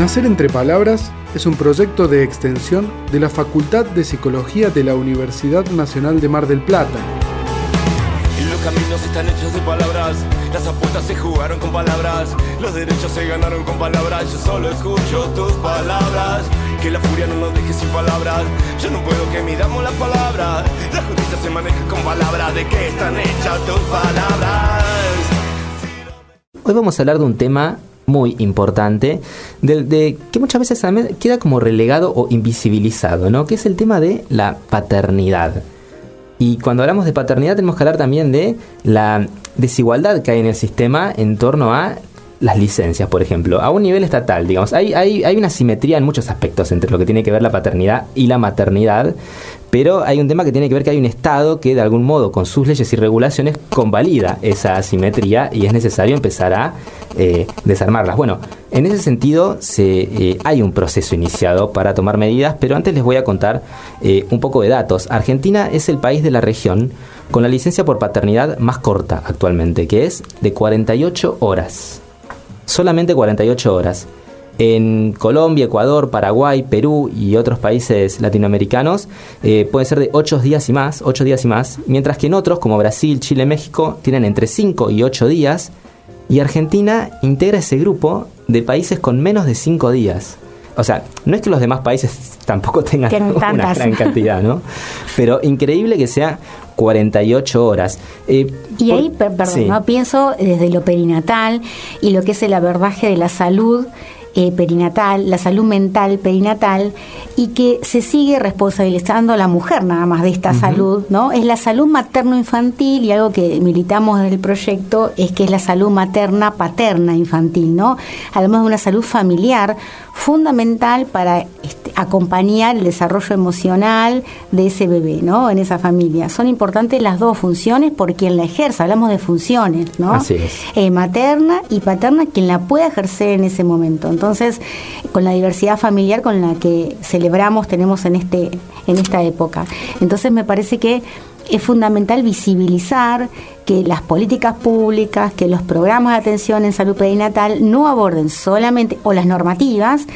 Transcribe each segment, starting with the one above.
Nacer entre Palabras es un proyecto de extensión de la Facultad de Psicología de la Universidad Nacional de Mar del Plata. Los caminos están hechos de palabras, las apuestas se jugaron con palabras, los derechos se ganaron con palabras, yo solo escucho tus palabras, que la furia no nos deje sin palabras, yo no puedo que midamos las palabras, la justicia se maneja con palabras, ¿de qué están hechas tus palabras? Hoy vamos a hablar de un tema muy importante, de, que muchas veces queda como relegado o invisibilizado, ¿no? Que es el tema de la paternidad. Y cuando hablamos de paternidad tenemos que hablar también de la desigualdad que hay en el sistema en torno a las licencias, por ejemplo, a un nivel estatal, digamos. Hay, hay, hay una simetría en muchos aspectos entre lo que tiene que ver la paternidad y la maternidad, pero hay un tema que tiene que ver que hay un Estado que de algún modo con sus leyes y regulaciones convalida esa asimetría y es necesario empezar a eh, desarmarlas. Bueno, en ese sentido se, eh, hay un proceso iniciado para tomar medidas, pero antes les voy a contar eh, un poco de datos. Argentina es el país de la región con la licencia por paternidad más corta actualmente, que es de 48 horas. Solamente 48 horas. En Colombia, Ecuador, Paraguay, Perú y otros países latinoamericanos eh, pueden ser de 8 días y más, 8 días y más, mientras que en otros como Brasil, Chile, México tienen entre 5 y 8 días y Argentina integra ese grupo de países con menos de 5 días. O sea, no es que los demás países tampoco tengan una gran cantidad, ¿no? Pero increíble que sea 48 horas. Eh, y ahí, perdón, ¿no? pienso desde lo perinatal y lo que es el abordaje de la salud eh, perinatal, la salud mental perinatal, y que se sigue responsabilizando a la mujer nada más de esta salud, ¿no? Es la salud materno-infantil y algo que militamos del proyecto es que es la salud materna, paterna, infantil, ¿no? Además de una salud familiar fundamental para este, acompañar el desarrollo emocional de ese bebé, ¿no? En esa familia. Son importantes las dos funciones por quien la ejerza, hablamos de funciones, ¿no? Así es. Eh, materna y paterna, quien la pueda ejercer en ese momento. Entonces, con la diversidad familiar con la que celebramos, tenemos en, este, en esta época. Entonces, me parece que es fundamental visibilizar que las políticas públicas, que los programas de atención en salud perinatal no aborden solamente, o las normativas,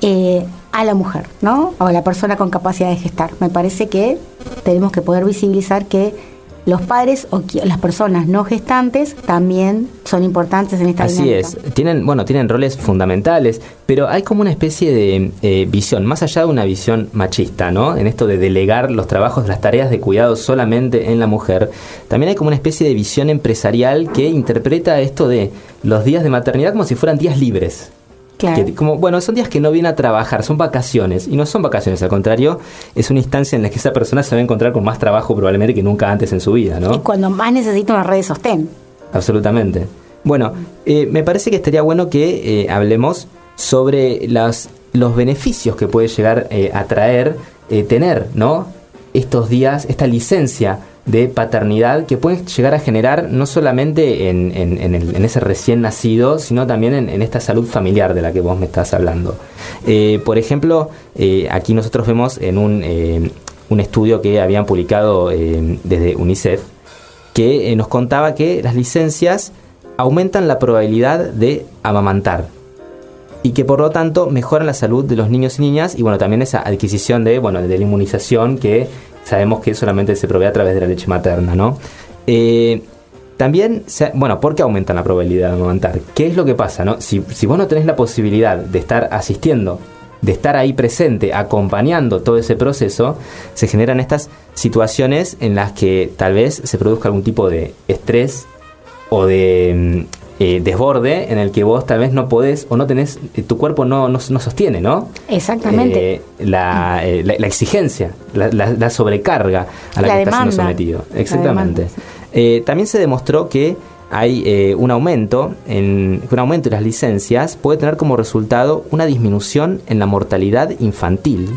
eh, a la mujer, ¿no? O a la persona con capacidad de gestar. Me parece que tenemos que poder visibilizar que los padres o las personas no gestantes también son importantes en esta Así es, tienen, bueno, tienen roles fundamentales, pero hay como una especie de eh, visión, más allá de una visión machista, ¿no? En esto de delegar los trabajos, las tareas de cuidado solamente en la mujer, también hay como una especie de visión empresarial que interpreta esto de los días de maternidad como si fueran días libres como, bueno, son días que no viene a trabajar, son vacaciones. Y no son vacaciones, al contrario, es una instancia en la que esa persona se va a encontrar con más trabajo probablemente que nunca antes en su vida, ¿no? Y cuando más necesita una red de sostén. Absolutamente. Bueno, eh, me parece que estaría bueno que eh, hablemos sobre las, los beneficios que puede llegar eh, a traer tener, ¿no? Estos días, esta licencia de paternidad que pueden llegar a generar no solamente en, en, ese recién nacido, sino también en, esta salud familiar de la que vos me estás hablando. Eh, por ejemplo, eh, aquí nosotros vemos en un, eh, un estudio que habían publicado desde UNICEF, que nos contaba que las licencias aumentan la probabilidad de amamantar, y que por lo tanto mejoran la salud de los niños y niñas y bueno también esa adquisición de bueno de la inmunización que sabemos que solamente se provee a través de la leche materna, ¿no? Eh, también, bueno, ¿por qué aumentan la probabilidad de amamantar? ¿Qué es lo que pasa, no? Si, si vos no tenés la posibilidad de estar asistiendo, de estar ahí presente, acompañando todo ese proceso, se generan estas situaciones en las que tal vez se produzca algún tipo de estrés o de mm, eh, desborde en el que vos tal vez no podés o no tenés, eh, tu cuerpo no, no, sostiene, ¿no? Exactamente. Eh, la, la, exigencia, la, sobrecarga a la, que está siendo sometido. Exactamente. también se demostró que hay un aumento en un aumento de las licencias puede tener como resultado una disminución en la mortalidad infantil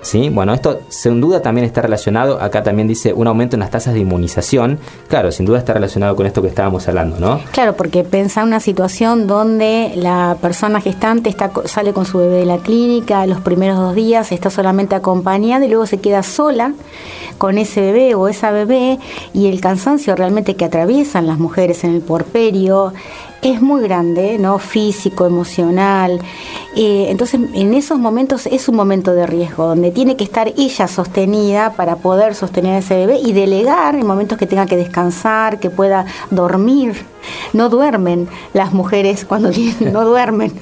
¿Sí? Bueno, esto sin duda también está relacionado, acá también dice un aumento en las tasas de inmunización. Claro, sin duda está relacionado con esto que estábamos hablando, ¿no? Claro, porque pensa una situación donde la persona gestante está, sale con su bebé de la clínica, los primeros dos días está solamente acompañada y luego se queda sola con ese bebé o esa bebé y el cansancio realmente que atraviesan las mujeres en el porperio, es muy grande, ¿no? Físico, emocional. Eh, entonces, en esos momentos es un momento de riesgo, donde tiene que estar ella sostenida para poder sostener a ese bebé y delegar en momentos que tenga que descansar, que pueda dormir. No duermen las mujeres cuando no duermen,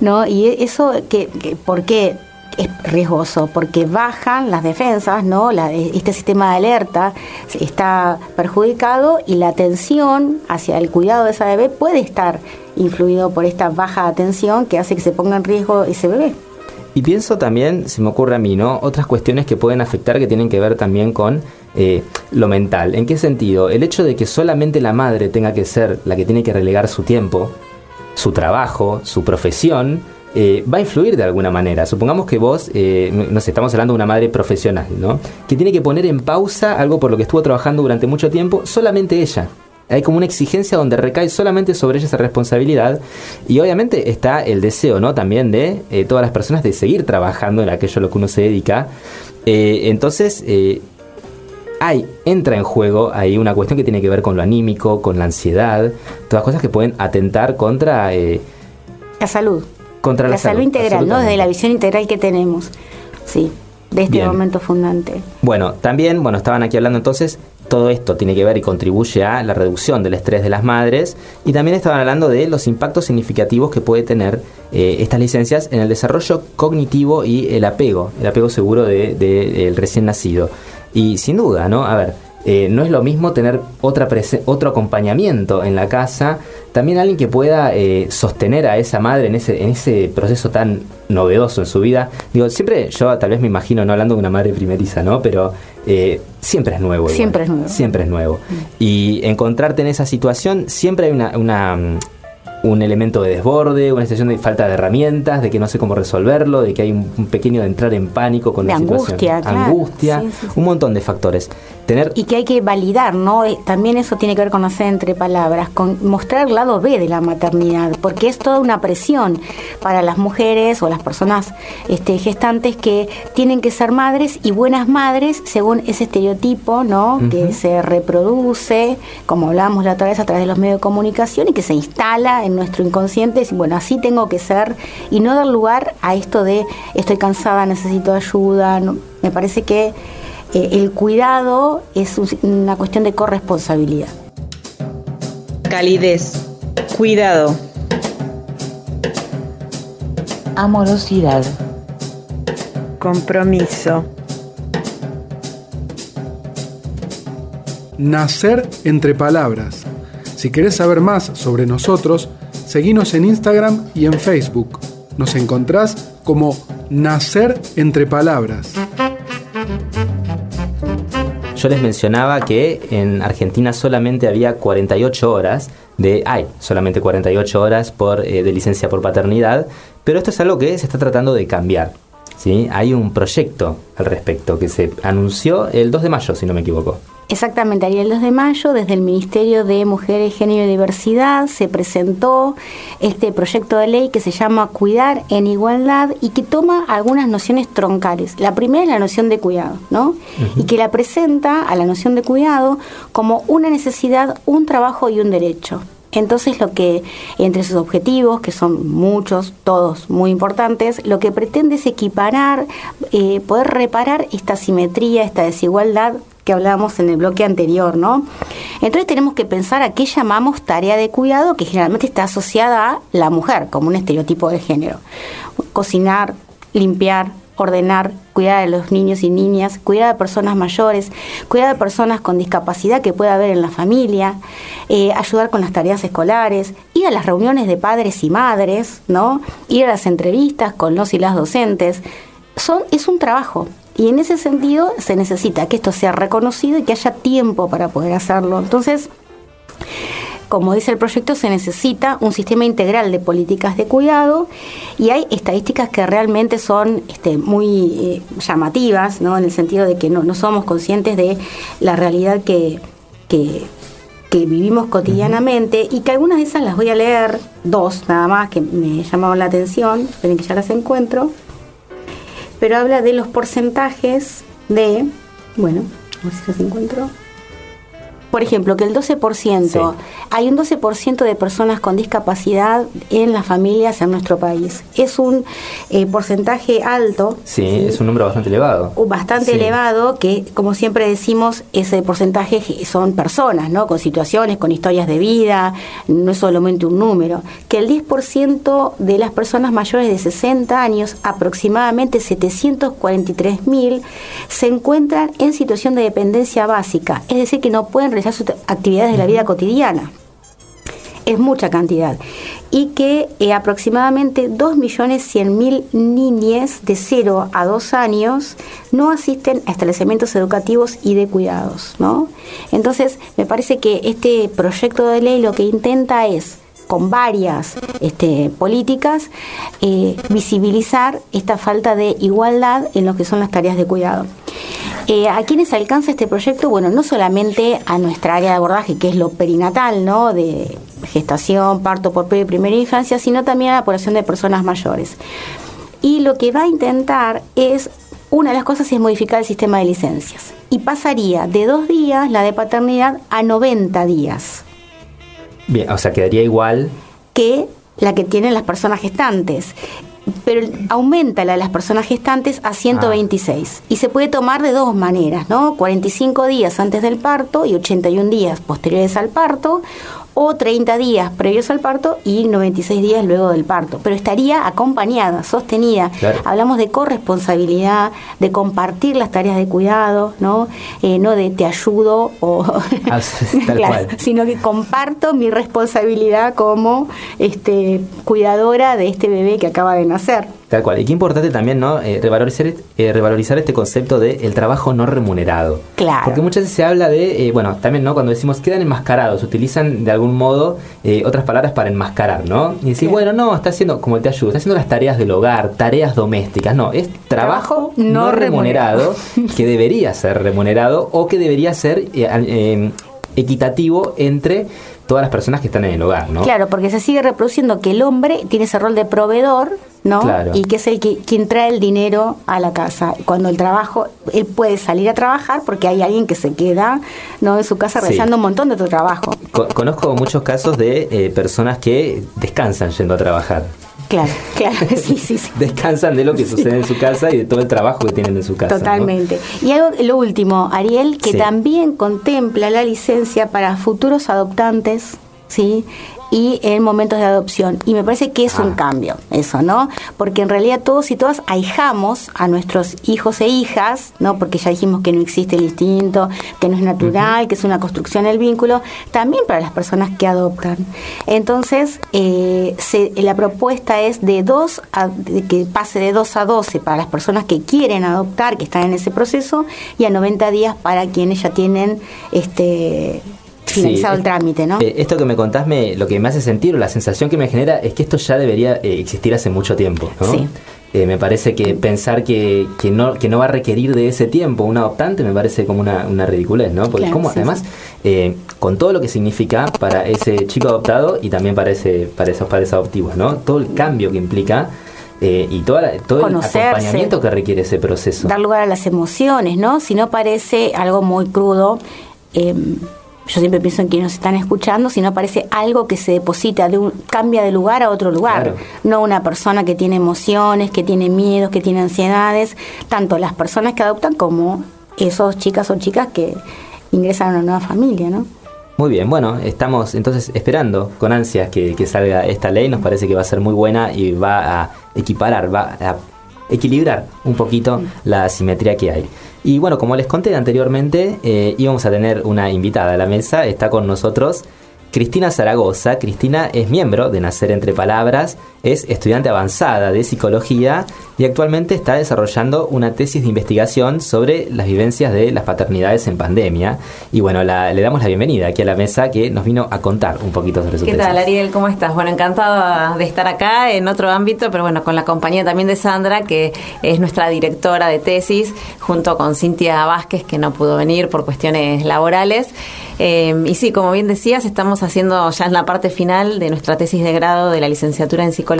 ¿no? Y eso, que, que ¿por qué? Es riesgoso porque bajan las defensas, ¿no? este sistema de alerta está perjudicado y la atención hacia el cuidado de esa bebé puede estar influido por esta baja atención que hace que se ponga en riesgo ese bebé. Y pienso también, se me ocurre a mí, ¿no? Otras cuestiones que pueden afectar que tienen que ver también con eh, lo mental. ¿En qué sentido? El hecho de que solamente la madre tenga que ser la que tiene que relegar su tiempo, su trabajo, su profesión, eh, va a influir de alguna manera. Supongamos que vos, eh, nos estamos hablando de una madre profesional, ¿no? Que tiene que poner en pausa algo por lo que estuvo trabajando durante mucho tiempo, solamente ella. Hay como una exigencia donde recae solamente sobre ella esa responsabilidad y obviamente está el deseo, ¿no? También de eh, todas las personas de seguir trabajando en aquello a lo que uno se dedica. entonces, hay, entra en juego ahí una cuestión que tiene que ver con lo anímico, con la ansiedad, todas cosas que pueden atentar contra... la salud contra la, salud, integral, ¿no? Desde la visión integral que tenemos, sí, de este momento fundante. Bueno, también, bueno, estaban aquí hablando entonces, todo esto tiene que ver y contribuye a la reducción del estrés de las madres y también estaban hablando de los impactos significativos que puede tener eh, estas licencias en el desarrollo cognitivo y el apego, el apego seguro del de, recién nacido. Y sin duda, ¿no? A ver, eh, no es lo mismo tener otra otro acompañamiento en la casa, también alguien que pueda eh, sostener a esa madre en ese, en ese proceso tan novedoso en su vida. Digo, siempre yo tal vez me imagino, no hablando de una madre primeriza, ¿no? Pero eh, siempre es nuevo. Siempre es nuevo. Siempre es nuevo. Y encontrarte en esa situación, siempre hay una, una un elemento de desborde, una situación de falta de herramientas, de que no sé cómo resolverlo, de que hay un, pequeño de entrar en pánico con la angustia, situación. Angustia, un montón de factores. Tener... Y que hay que validar, ¿no? Eh, también eso tiene que ver con hacer entre palabras, con mostrar el lado B de la maternidad, porque es toda una presión para las mujeres o las personas este, gestantes que tienen que ser madres y buenas madres según ese estereotipo, ¿no? Que se reproduce, como hablábamos la otra vez a través de los medios de comunicación y que se instala en nuestro inconsciente, y bueno, así tengo que ser, y no dar lugar a esto de estoy cansada, necesito ayuda. me parece que eh, el cuidado es una cuestión de corresponsabilidad. Calidez, cuidado, amorosidad, compromiso. Nacer entre palabras. Si querés saber más sobre nosotros, Seguinos en Instagram y en Facebook. Nos encontrás como Nacer entre Palabras. Yo les mencionaba que en Argentina solamente había 48 horas de hay solamente 48 horas por, eh, de licencia por paternidad, pero esto es algo que se está tratando de cambiar. ¿sí? Hay un proyecto al respecto que se anunció el 2 de mayo, si no me equivoco. Exactamente, el 2 de mayo, desde el Ministerio de Mujeres, Género y Diversidad, se presentó este proyecto de ley que se llama Cuidar en Igualdad y que toma algunas nociones troncales. La primera es la noción de cuidado, ¿no? Y que la presenta a la noción de cuidado como una necesidad, un trabajo y un derecho. Entonces lo que, entre sus objetivos, que son muchos, todos muy importantes, lo que pretende es equiparar, eh, poder reparar esta simetría, esta desigualdad que hablábamos en el bloque anterior, ¿no? Entonces tenemos que pensar a qué llamamos tarea de cuidado, que generalmente está asociada a la mujer, como un estereotipo de género. Cocinar, limpiar, ordenar, cuidar de los niños y niñas, cuidar de personas mayores, cuidar de personas con discapacidad que pueda haber en la familia, eh, ayudar con las tareas escolares, ir a las reuniones de padres y madres, ¿no? Ir a las entrevistas con los y las docentes. Son, es un trabajo, y en ese sentido se necesita que esto sea reconocido y que haya tiempo para poder hacerlo. Entonces, como dice el proyecto, se necesita un sistema integral de políticas de cuidado y hay estadísticas que realmente son este, muy eh, llamativas, ¿no? en el sentido de que no, no somos conscientes de la realidad que, que, que vivimos cotidianamente y que algunas de esas las voy a leer, dos nada más que me llamaban la atención, esperen que ya las encuentro pero habla de los porcentajes de, bueno, a ver si los encuentro. Por ejemplo, que el 12%, hay un 12% de personas con discapacidad en las familias en nuestro país. Es un eh, porcentaje alto. Sí, es un número bastante elevado. Bastante elevado, que como siempre decimos, ese porcentaje son personas, ¿no? Con situaciones, con historias de vida, no es solamente un número. Que el 10% de las personas mayores de 60 años, aproximadamente 743 mil, se encuentran en situación de dependencia básica, es decir, que no pueden sus actividades de la vida cotidiana. Es mucha cantidad. Y que eh, aproximadamente 2.100.000 niñas de 0 a 2 años no asisten a establecimientos educativos y de cuidados. ¿no? Entonces, me parece que este proyecto de ley lo que intenta es con varias este, políticas, eh, visibilizar esta falta de igualdad en lo que son las tareas de cuidado. Eh, ¿A quiénes alcanza este proyecto? Bueno, no solamente a nuestra área de abordaje, que es lo perinatal, ¿no? De gestación, parto por primera infancia, sino también a la población de personas mayores. Y lo que va a intentar es, una de las cosas es modificar el sistema de licencias. Y pasaría de dos días la de paternidad a 90 días. Bien, o sea, quedaría igual. Que la que tienen las personas gestantes. Pero aumenta la de las personas gestantes a 126. Ah. Y se puede tomar de dos maneras, ¿no? 45 días antes del parto y 81 días posteriores al parto o 30 días previos al parto y 96 días luego del parto, pero estaría acompañada, sostenida. Hablamos de corresponsabilidad, de compartir las tareas de cuidado, ¿no? Eh, no de te ayudo o ah, sino que comparto mi responsabilidad como este cuidadora de este bebé que acaba de nacer. Tal cual. Y qué importante también, ¿no? Eh, revalorizar, eh, revalorizar este concepto de el trabajo no remunerado. Claro. Porque muchas veces se habla de, eh, bueno, también, ¿no? Cuando decimos quedan enmascarados, utilizan de algún modo otras palabras para enmascarar, ¿no? Y decir, bueno, no, está haciendo, como te ayudo, está haciendo las tareas del hogar, tareas domésticas. No, es trabajo, no, remunerado, que debería ser remunerado o que debería ser equitativo entre todas las personas que están en el hogar, ¿no? Claro, porque se sigue reproduciendo que el hombre tiene ese rol de proveedor, ¿no? Claro. Y que es el que quien trae el dinero a la casa. Cuando el trabajo, él puede salir a trabajar porque hay alguien que se queda, ¿no? En su casa realizando un montón de otro trabajo. conozco muchos casos de eh, personas que descansan yendo a trabajar. Claro, claro, sí, sí, sí. Descansan de lo que sucede en su casa y de todo el trabajo que tienen en su casa. Totalmente. Y algo, lo último, Ariel, que también contempla la licencia para futuros adoptantes, ¿sí? Y en momentos de adopción. Y me parece que es un ah. cambio eso, ¿no? Porque en realidad todos y todas ahijamos a nuestros hijos e hijas, ¿no? Porque ya dijimos que no existe el instinto, que no es natural, que es una construcción del vínculo, también para las personas que adoptan. Entonces, eh, la propuesta es de dos a, que pase de 2 a 12 para las personas que quieren adoptar, que están en ese proceso, y a 90 días para quienes ya tienen este finalizado el trámite, ¿no? Eh, esto que me contás, me, lo que me hace sentir, la sensación que me genera, es que esto ya debería eh, existir hace mucho tiempo, ¿no? Sí. Eh, me parece que pensar que, que, no, que no va a requerir de ese tiempo un adoptante me parece como una, una ridiculez, ¿no? Porque como además, con todo lo que significa para ese chico adoptado y también para, ese, para esos padres adoptivos, ¿no? Todo el cambio que implica y toda todo el acompañamiento que requiere ese proceso. Dar lugar a las emociones, ¿no? Si no parece algo muy crudo, eh, yo siempre pienso en quienes nos están escuchando, si no parece algo que se deposita, de un, cambia de lugar a otro lugar, no una persona que tiene emociones, que tiene miedos, que tiene ansiedades, tanto las personas que adoptan como esos chicas o chicas que ingresan a una nueva familia, ¿no? Muy bien, bueno, estamos entonces esperando con ansias que, que salga esta ley, nos parece que va a ser muy buena y va a equiparar, va a equilibrar un poquito la asimetría que hay. Y bueno, como les conté anteriormente, eh, íbamos a tener una invitada a la mesa. Está con nosotros Cristina Zaragoza. Cristina es miembro de Nacer entre Palabras, es estudiante avanzada de psicología y actualmente está desarrollando una tesis de investigación sobre las vivencias de las paternidades en pandemia. Y bueno, le damos la bienvenida aquí a la mesa que nos vino a contar un poquito sobre su tesis. ¿Qué tal, Ariel? ¿Cómo estás? Bueno, encantada de estar acá en otro ámbito, pero bueno, con la compañía también de Sandra, que es nuestra directora de tesis, junto con Cintia Vázquez, que no pudo venir por cuestiones laborales. Eh, y sí, como bien decías, estamos haciendo ya en la parte final de nuestra tesis de grado de la licenciatura en psicología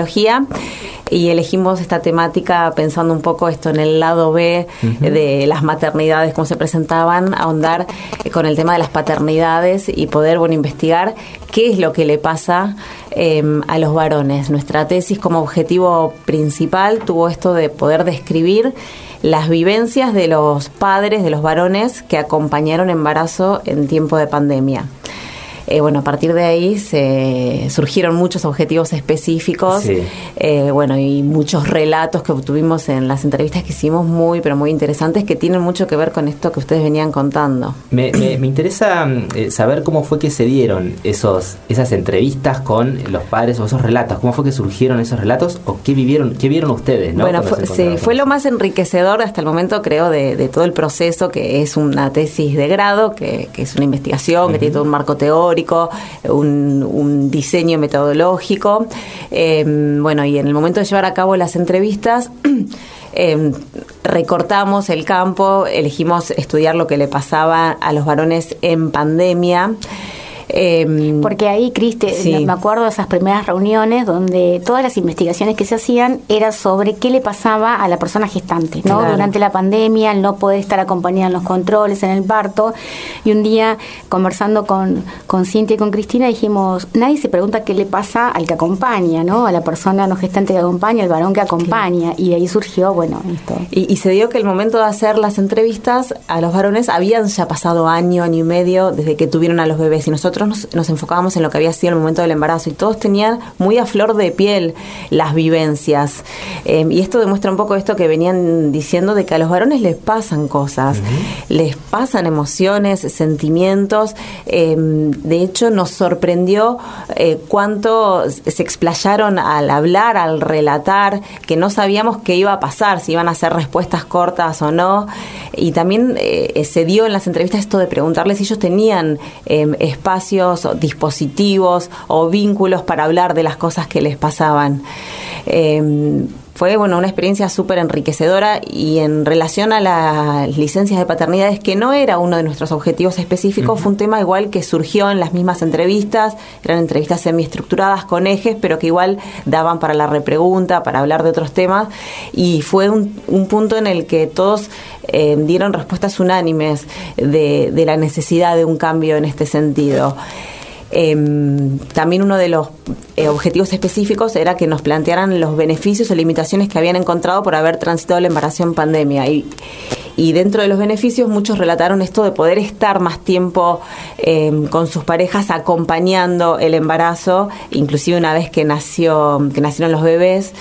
y elegimos esta temática pensando un poco esto en el lado B de las maternidades, cómo se presentaban, ahondar con el tema de las paternidades y poder bueno investigar qué es lo que le pasa em, a los varones. Nuestra tesis como objetivo principal tuvo esto de poder describir las vivencias de los padres, de los varones que acompañaron embarazo en tiempo de pandemia. Eh, bueno, a partir de ahí se surgieron muchos objetivos específicos, eh, bueno, y muchos relatos que obtuvimos en las entrevistas que hicimos muy, pero muy interesantes que tienen mucho que ver con esto que ustedes venían contando. Me, me, interesa eh, saber cómo fue que se dieron esos, esas entrevistas con los padres o esos relatos, cómo fue que surgieron esos relatos o qué vivieron, qué vieron ustedes, ¿no? Bueno, fue, sí, fue lo más enriquecedor hasta el momento, creo, de, todo el proceso, que es una tesis de grado, que, es una investigación, que tiene todo un marco teórico un, diseño metodológico. Em, bueno, y en el momento de llevar a cabo las entrevistas, em, recortamos el campo, elegimos estudiar lo que le pasaba a los varones en pandemia. Em, Porque ahí, Criste, me acuerdo de esas primeras reuniones donde todas las investigaciones que se hacían era sobre qué le pasaba a la persona gestante, ¿no? Durante la pandemia, el no poder estar acompañada en los controles, en el parto. Y un día, conversando con, con Cintia y con Cristina, dijimos, nadie se pregunta qué le pasa al que acompaña, ¿no? A la persona no gestante que acompaña, al varón que acompaña. Y de ahí surgió, bueno, esto. Y, y se dio que el momento de hacer las entrevistas a los varones habían ya pasado año, año y medio desde que tuvieron a los bebés y nosotros nos, enfocábamos en lo que había sido el momento del embarazo y todos tenían muy a flor de piel las vivencias. Em, y esto demuestra un poco esto que venían diciendo de que a los varones les pasan cosas, les pasan emociones, sentimientos. Em, de hecho, nos sorprendió eh, cuánto se explayaron al hablar, al relatar, que no sabíamos qué iba a pasar, si iban a ser respuestas cortas o no. Y también eh, se dio en las entrevistas esto de preguntarles si ellos tenían em, espacio dispositivos o vínculos para hablar de las cosas que les pasaban. Em, fue bueno una experiencia súper enriquecedora y en relación a las licencias de paternidades, que no era uno de nuestros objetivos específicos, fue un tema igual que surgió en las mismas entrevistas, eran entrevistas semiestructuradas con ejes, pero que igual daban para la repregunta, para hablar de otros temas, y fue un, punto en el que todos eh, dieron respuestas unánimes de, de la necesidad de un cambio en este sentido. Em, también uno de los eh, objetivos específicos era que nos plantearan los beneficios o limitaciones que habían encontrado por haber transitado la embarazo en pandemia. Y, y dentro de los beneficios muchos relataron esto de poder estar más tiempo em, con sus parejas acompañando el embarazo, inclusive una vez que nació, que nacieron los bebés,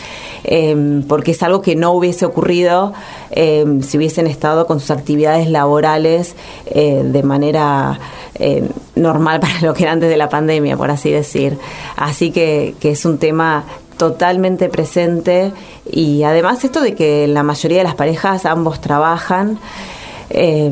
em, porque es algo que no hubiese ocurrido si hubiesen estado con sus actividades laborales eh, de manera eh, normal para lo que era antes de la pandemia, por así decir. Así que, que es un tema totalmente presente y además esto de que la mayoría de las parejas ambos trabajan. Eh,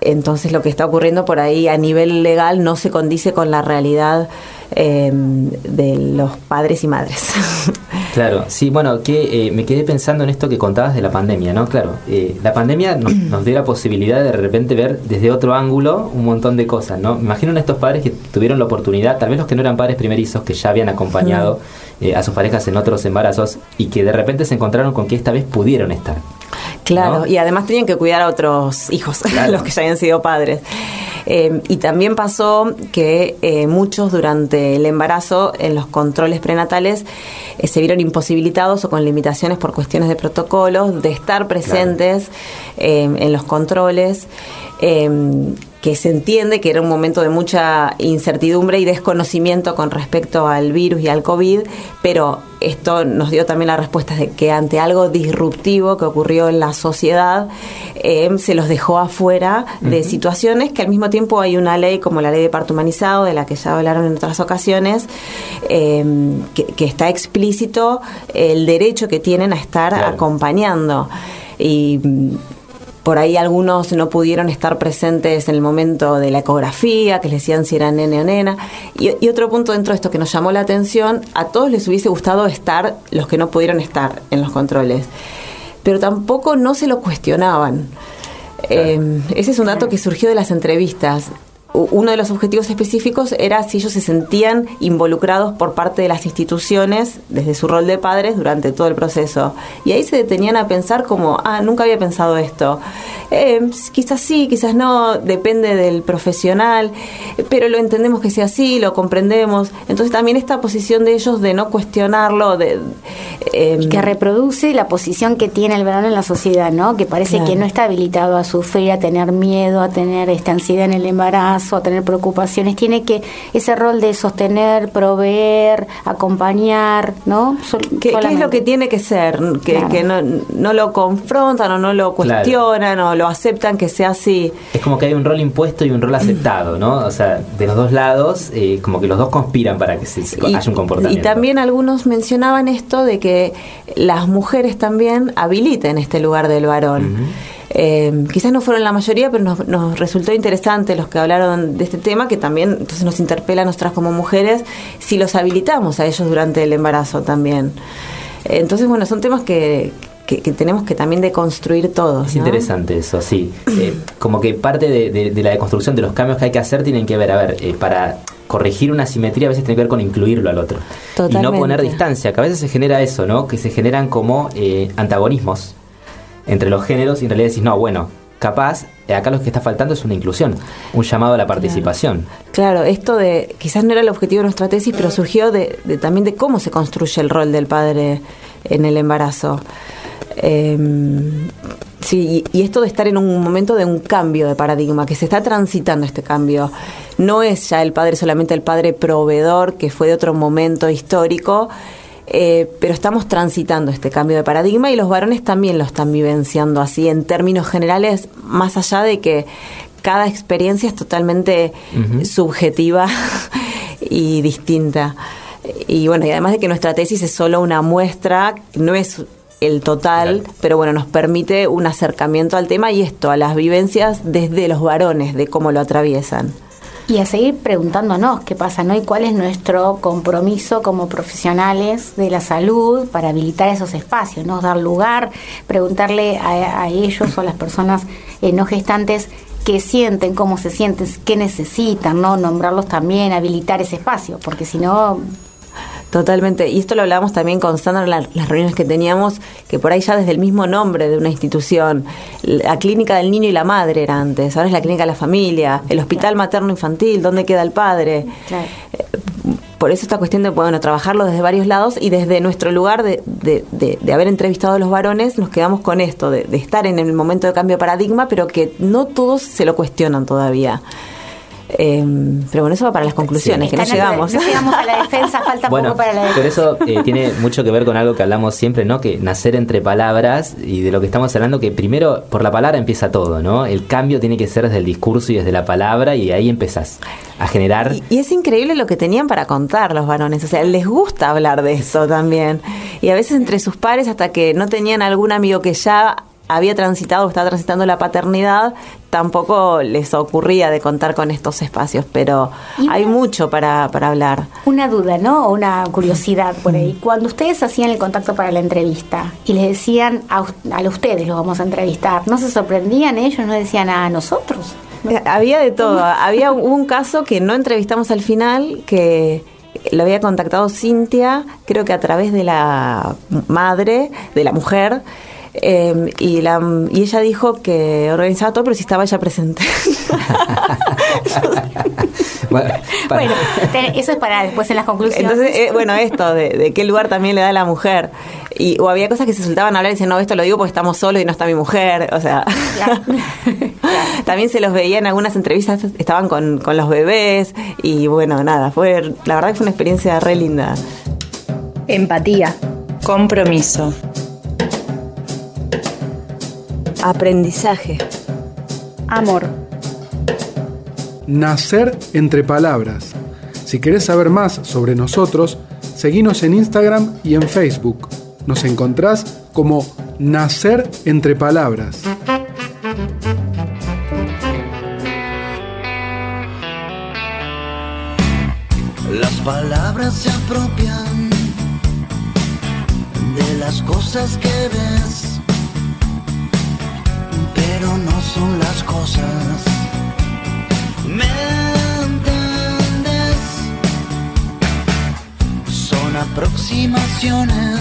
entonces lo que está ocurriendo por ahí a nivel legal no se condice con la realidad Em, de los padres y madres. Claro, sí, bueno, que eh, me quedé pensando en esto que contabas de la pandemia, ¿no? Claro, eh, la pandemia nos, dio la posibilidad de de repente ver desde otro ángulo un montón de cosas, ¿no? Me imagino a estos padres que tuvieron la oportunidad, tal vez los que no eran padres primerizos, que ya habían acompañado eh, a sus parejas en otros embarazos y que de repente se encontraron con que esta vez pudieron estar. Claro, y además tenían que cuidar a otros hijos, los que ya habían sido padres. Eh, y también pasó que eh, muchos durante el embarazo, en los controles prenatales, eh, se vieron imposibilitados o con limitaciones por cuestiones de protocolos de estar presentes en los controles que se entiende que era un momento de mucha incertidumbre y desconocimiento con respecto al virus y al COVID, pero esto nos dio también la respuesta de que ante algo disruptivo que ocurrió en la sociedad, eh, se los dejó afuera de situaciones que al mismo tiempo hay una ley como la ley de parto humanizado, de la que ya hablaron en otras ocasiones, eh, que, está explícito el derecho que tienen a estar acompañando. Y por ahí algunos no pudieron estar presentes en el momento de la ecografía, que les decían si era nene o nena. Y, otro punto dentro de esto que nos llamó la atención, a todos les hubiese gustado estar los que no pudieron estar en los controles, pero tampoco no se lo cuestionaban. Eh, ese es un dato que surgió de las entrevistas. Uno de los objetivos específicos era si ellos se sentían involucrados por parte de las instituciones desde su rol de padres durante todo el proceso. Y ahí se detenían a pensar como, ah, nunca había pensado esto. Eh, quizás sí, quizás no, depende del profesional, pero lo entendemos que sea así, lo comprendemos. Entonces también esta posición de ellos de no cuestionarlo, de... Em, que reproduce la posición que tiene el verano en la sociedad, ¿no? Que parece que no está habilitado a sufrir, a tener miedo, a tener esta ansiedad en el embarazo, a tener preocupaciones. Tiene que ese rol de sostener, proveer, acompañar, ¿no? ¿Qué, es lo que tiene que ser? Que, no, no, lo confrontan o no lo cuestionan o lo aceptan que sea así. Es como que hay un rol impuesto y un rol aceptado, ¿no? O sea, de los dos lados, eh, como que los dos conspiran para que se, haya un comportamiento. Y también algunos mencionaban esto de que las mujeres también habiliten este lugar del varón. Eh, quizás no fueron la mayoría, pero nos, resultó interesante los que hablaron de este tema, que también entonces nos interpela a nosotras como mujeres si los habilitamos a ellos durante el embarazo también. Entonces, bueno, son temas que, que, tenemos que también deconstruir todos. Es interesante eso, sí. Eh, como que parte de, la deconstrucción de los cambios que hay que hacer tienen que ver, a ver, eh, para corregir una simetría a veces tiene que ver con incluirlo al otro. Y no poner distancia, que a veces se genera eso, ¿no? Que se generan como eh, antagonismos entre los géneros y en realidad decís, no, bueno, capaz, acá lo que está faltando es una inclusión, un llamado a la participación. Claro, esto de, quizás no era el objetivo de nuestra tesis, pero surgió de, también de cómo se construye el rol del padre en el embarazo. Eh, sí, y, esto de estar en un momento de un cambio de paradigma, que se está transitando este cambio. No es ya el padre solamente el padre proveedor, que fue de otro momento histórico, eh, pero estamos transitando este cambio de paradigma y los varones también lo están vivenciando así en términos generales, más allá de que cada experiencia es totalmente subjetiva y distinta. Y bueno, y además de que nuestra tesis es solo una muestra, no es el total, pero bueno, nos permite un acercamiento al tema y esto, a las vivencias desde los varones, de cómo lo atraviesan. Y a seguir preguntándonos qué pasa, ¿no? Y cuál es nuestro compromiso como profesionales de la salud para habilitar esos espacios, ¿no? Dar lugar, preguntarle a, ellos o a las personas eh, no gestantes qué sienten, cómo se sienten, qué necesitan, ¿no? Nombrarlos también, habilitar ese espacio, porque si no Totalmente. Y esto lo hablábamos también con Sandra en las reuniones que teníamos, que por ahí ya desde el mismo nombre de una institución, la clínica del niño y la madre era antes, ahora es la clínica de la familia, el hospital materno infantil, ¿dónde queda el padre? Eh, por eso esta cuestión de bueno, trabajarlo desde varios lados y desde nuestro lugar de, de, de, haber entrevistado a los varones, nos quedamos con esto, de, estar en el momento de cambio de paradigma, pero que no todos se lo cuestionan todavía. Em, pero bueno, eso va para las conclusiones, que no llegamos. No llegamos a la defensa, falta poco para la defensa. Pero eso eh, tiene mucho que ver con algo que hablamos siempre, ¿no? Que nacer entre palabras y de lo que estamos hablando, que primero por la palabra empieza todo, ¿no? El cambio tiene que ser desde el discurso y desde la palabra y ahí empezás a generar. Y, y es increíble lo que tenían para contar los varones, o sea, les gusta hablar de eso también. Y a veces entre sus pares, hasta que no tenían algún amigo que ya había transitado o estaba transitando la paternidad, tampoco les ocurría de contar con estos espacios, pero hay mucho para, para hablar. Una duda, ¿no? O una curiosidad por ahí. Cuando ustedes hacían el contacto para la entrevista y les decían a, a ustedes los vamos a entrevistar, ¿no se sorprendían ellos? ¿No decían a nosotros? Eh, había de todo. había un caso que no entrevistamos al final, que lo había contactado Cintia, creo que a través de la madre, de la mujer, Em, y, la, y ella dijo que organizaba todo, pero si estaba ella presente. bueno, eso es para después en las conclusiones. Entonces, eh, bueno, esto de, qué lugar también le da a la mujer. Y, o había cosas que se soltaban a hablar y decían, no, esto lo digo porque estamos solos y no está mi mujer. O sea, también se los veía en algunas entrevistas, estaban con, con los bebés. Y bueno, nada, fue la verdad que fue una experiencia re linda. Empatía. Compromiso. Aprendizaje. Amor. Nacer entre palabras. Si querés saber más sobre nosotros, seguinos en Instagram y en Facebook. Nos encontrás como Nacer entre palabras. Las palabras se apropian de las cosas que ves cosas. ¿Me? Son aproximaciones,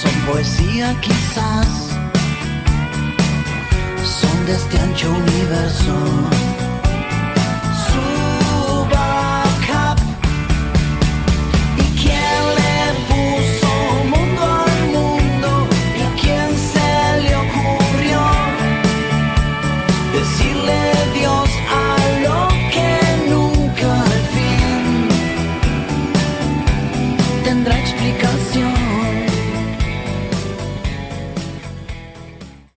son poesía quizás, son de este ancho universo.